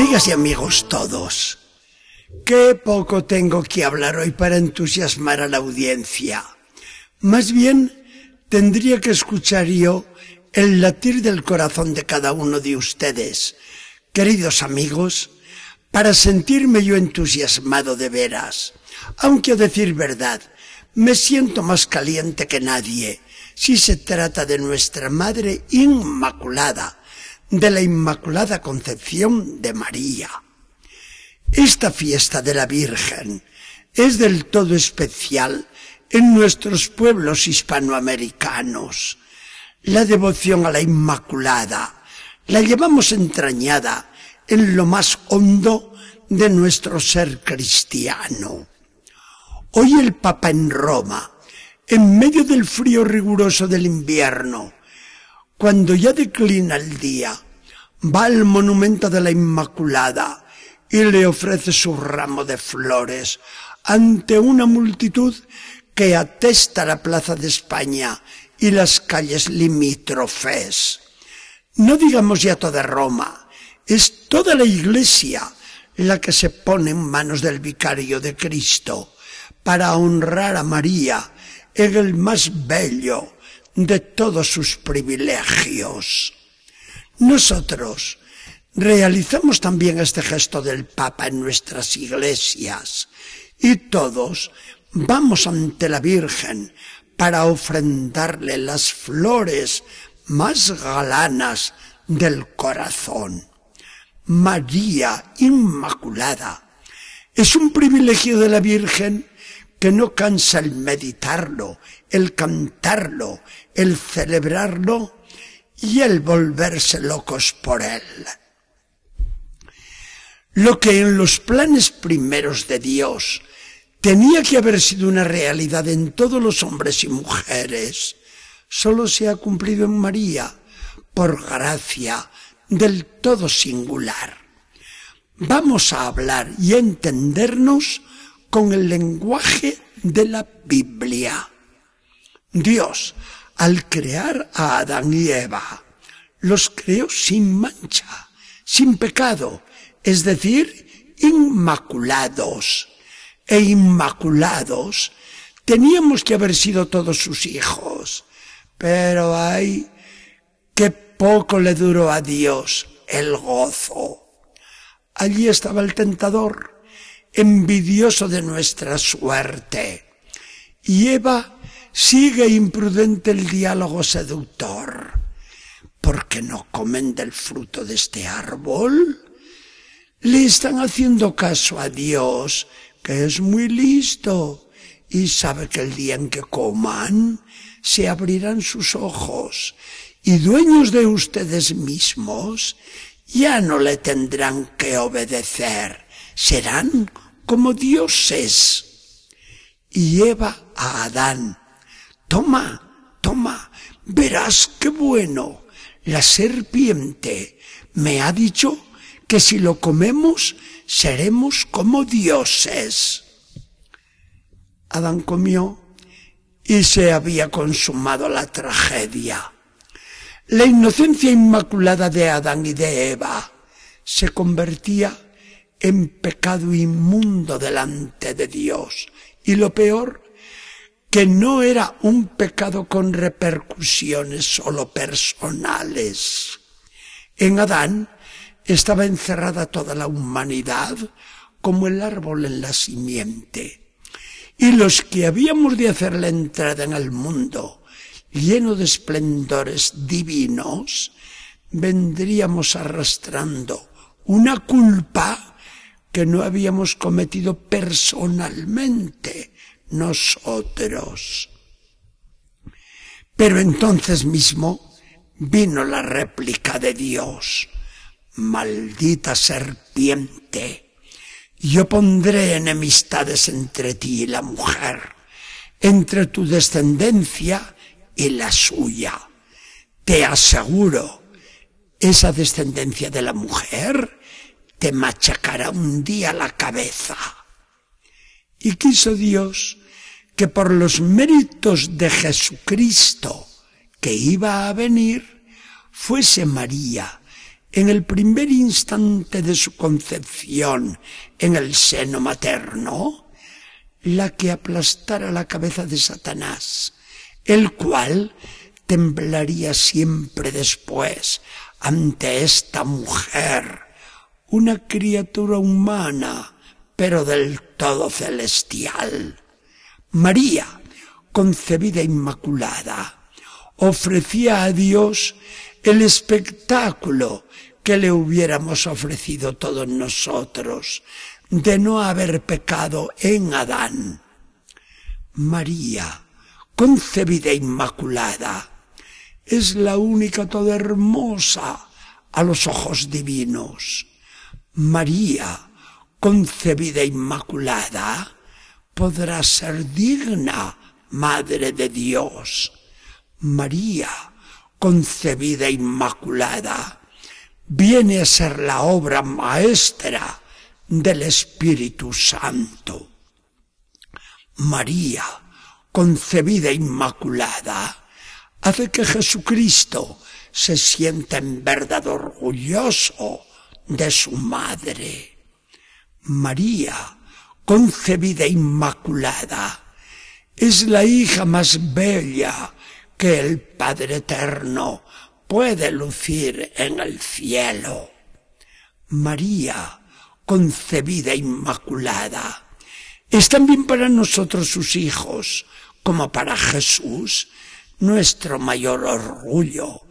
Amigas y amigos todos, qué poco tengo que hablar hoy para entusiasmar a la audiencia. Más bien, tendría que escuchar yo el latir del corazón de cada uno de ustedes, queridos amigos, para sentirme yo entusiasmado de veras. Aunque a decir verdad, me siento más caliente que nadie si se trata de nuestra Madre Inmaculada, de la Inmaculada Concepción de María. Esta fiesta de la Virgen es del todo especial en nuestros pueblos hispanoamericanos. La devoción a la Inmaculada la llevamos entrañada en lo más hondo de nuestro ser cristiano. Hoy el Papa en Roma, en medio del frío riguroso del invierno, cuando ya declina el día, va al monumento de la Inmaculada y le ofrece su ramo de flores ante una multitud que atesta la Plaza de España y las calles limítrofes. No digamos ya toda Roma, es toda la iglesia la que se pone en manos del vicario de Cristo para honrar a María en el más bello de todos sus privilegios. Nosotros realizamos también este gesto del Papa en nuestras iglesias y todos vamos ante la Virgen para ofrendarle las flores más galanas del corazón. María Inmaculada es un privilegio de la Virgen que no cansa el meditarlo, el cantarlo, el celebrarlo y el volverse locos por él. Lo que en los planes primeros de Dios tenía que haber sido una realidad en todos los hombres y mujeres, solo se ha cumplido en María por gracia del todo singular. Vamos a hablar y entendernos con el lenguaje de la Biblia. Dios, al crear a Adán y Eva, los creó sin mancha, sin pecado, es decir, inmaculados. E inmaculados teníamos que haber sido todos sus hijos. Pero ay, qué poco le duró a Dios el gozo. Allí estaba el tentador, envidioso de nuestra suerte. Y Eva sigue imprudente el diálogo seductor. ¿Por qué no comen del fruto de este árbol? Le están haciendo caso a Dios, que es muy listo y sabe que el día en que coman se abrirán sus ojos y dueños de ustedes mismos ya no le tendrán que obedecer serán como dioses. Y lleva a Adán, toma, toma, verás qué bueno. La serpiente me ha dicho que si lo comemos seremos como dioses. Adán comió y se había consumado la tragedia. La inocencia inmaculada de Adán y de Eva se convertía en pecado inmundo delante de Dios. Y lo peor, que no era un pecado con repercusiones solo personales. En Adán estaba encerrada toda la humanidad como el árbol en la simiente. Y los que habíamos de hacer la entrada en el mundo lleno de esplendores divinos, vendríamos arrastrando una culpa que no habíamos cometido personalmente nosotros. Pero entonces mismo vino la réplica de Dios. Maldita serpiente, yo pondré enemistades entre ti y la mujer, entre tu descendencia y la suya. Te aseguro, esa descendencia de la mujer te machacará un día la cabeza. Y quiso Dios que por los méritos de Jesucristo que iba a venir, fuese María en el primer instante de su concepción en el seno materno, la que aplastara la cabeza de Satanás, el cual temblaría siempre después ante esta mujer, una criatura humana, pero del todo celestial. María, concebida inmaculada, ofrecía a Dios el espectáculo que le hubiéramos ofrecido todos nosotros de no haber pecado en Adán. María, concebida inmaculada, es la única toda hermosa a los ojos divinos. María, concebida inmaculada, podrá ser digna Madre de Dios. María, concebida inmaculada, viene a ser la obra maestra del Espíritu Santo. María, concebida inmaculada, hace que Jesucristo se sienta en verdad orgulloso de su madre. María, concebida inmaculada, es la hija más bella que el Padre Eterno puede lucir en el cielo. María, concebida inmaculada, es también para nosotros sus hijos, como para Jesús, nuestro mayor orgullo,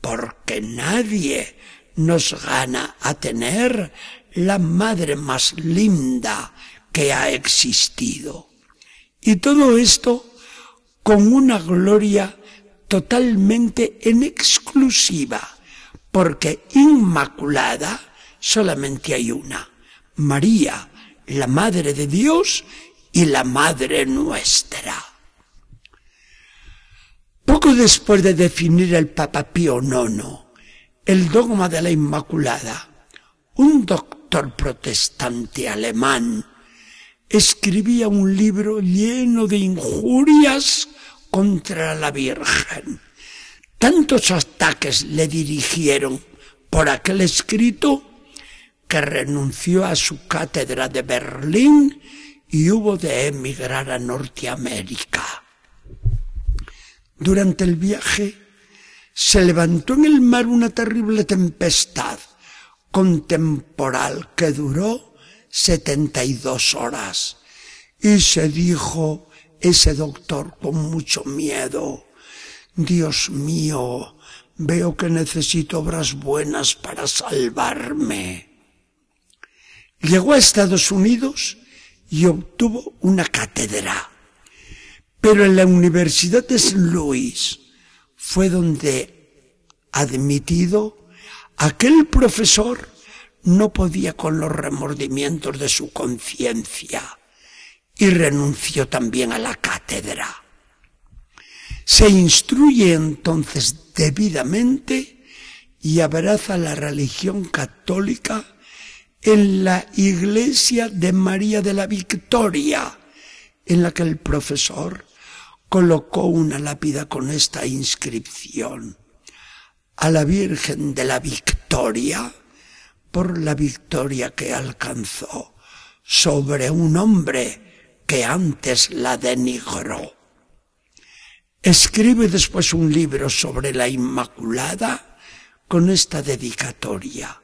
porque nadie nos gana a tener la madre más linda que ha existido. Y todo esto con una gloria totalmente en exclusiva, porque inmaculada solamente hay una, María, la Madre de Dios y la Madre nuestra. Poco después de definir el Papa Pío IX el dogma de la Inmaculada, un doctor protestante alemán escribía un libro lleno de injurias contra la Virgen. Tantos ataques le dirigieron por aquel escrito que renunció a su cátedra de Berlín y hubo de emigrar a Norteamérica. Durante el viaje se levantó en el mar una terrible tempestad con temporal que duró setenta y dos horas y se dijo ese doctor con mucho miedo, Dios mío, veo que necesito obras buenas para salvarme. Llegó a Estados Unidos y obtuvo una cátedra. Pero en la Universidad de St. Louis fue donde, admitido, aquel profesor no podía con los remordimientos de su conciencia y renunció también a la cátedra. Se instruye entonces debidamente y abraza la religión católica en la iglesia de María de la Victoria, en la que el profesor colocó una lápida con esta inscripción. A la Virgen de la Victoria, por la victoria que alcanzó sobre un hombre que antes la denigró. Escribe después un libro sobre la Inmaculada con esta dedicatoria,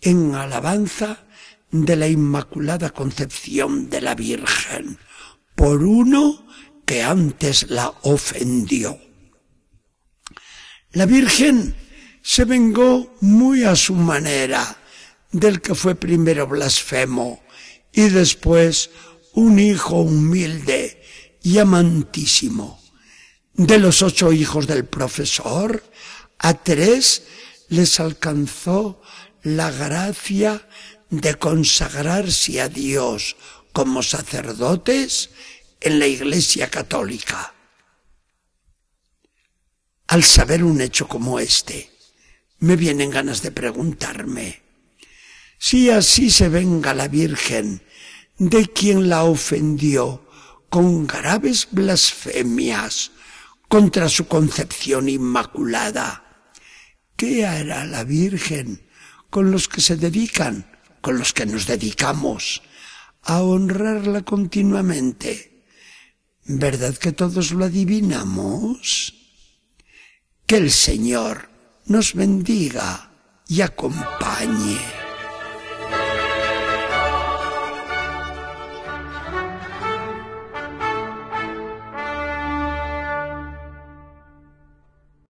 en alabanza de la Inmaculada Concepción de la Virgen, por uno que antes la ofendió. La Virgen se vengó muy a su manera del que fue primero blasfemo y después un hijo humilde y amantísimo. De los ocho hijos del profesor, a tres les alcanzó la gracia de consagrarse a Dios como sacerdotes en la Iglesia Católica. Al saber un hecho como este, me vienen ganas de preguntarme, si así se venga la Virgen de quien la ofendió con graves blasfemias contra su concepción inmaculada. ¿Qué hará la Virgen con los que se dedican, con los que nos dedicamos a honrarla continuamente. ¿Verdad que todos lo adivinamos? Que el Señor nos bendiga y acompañe.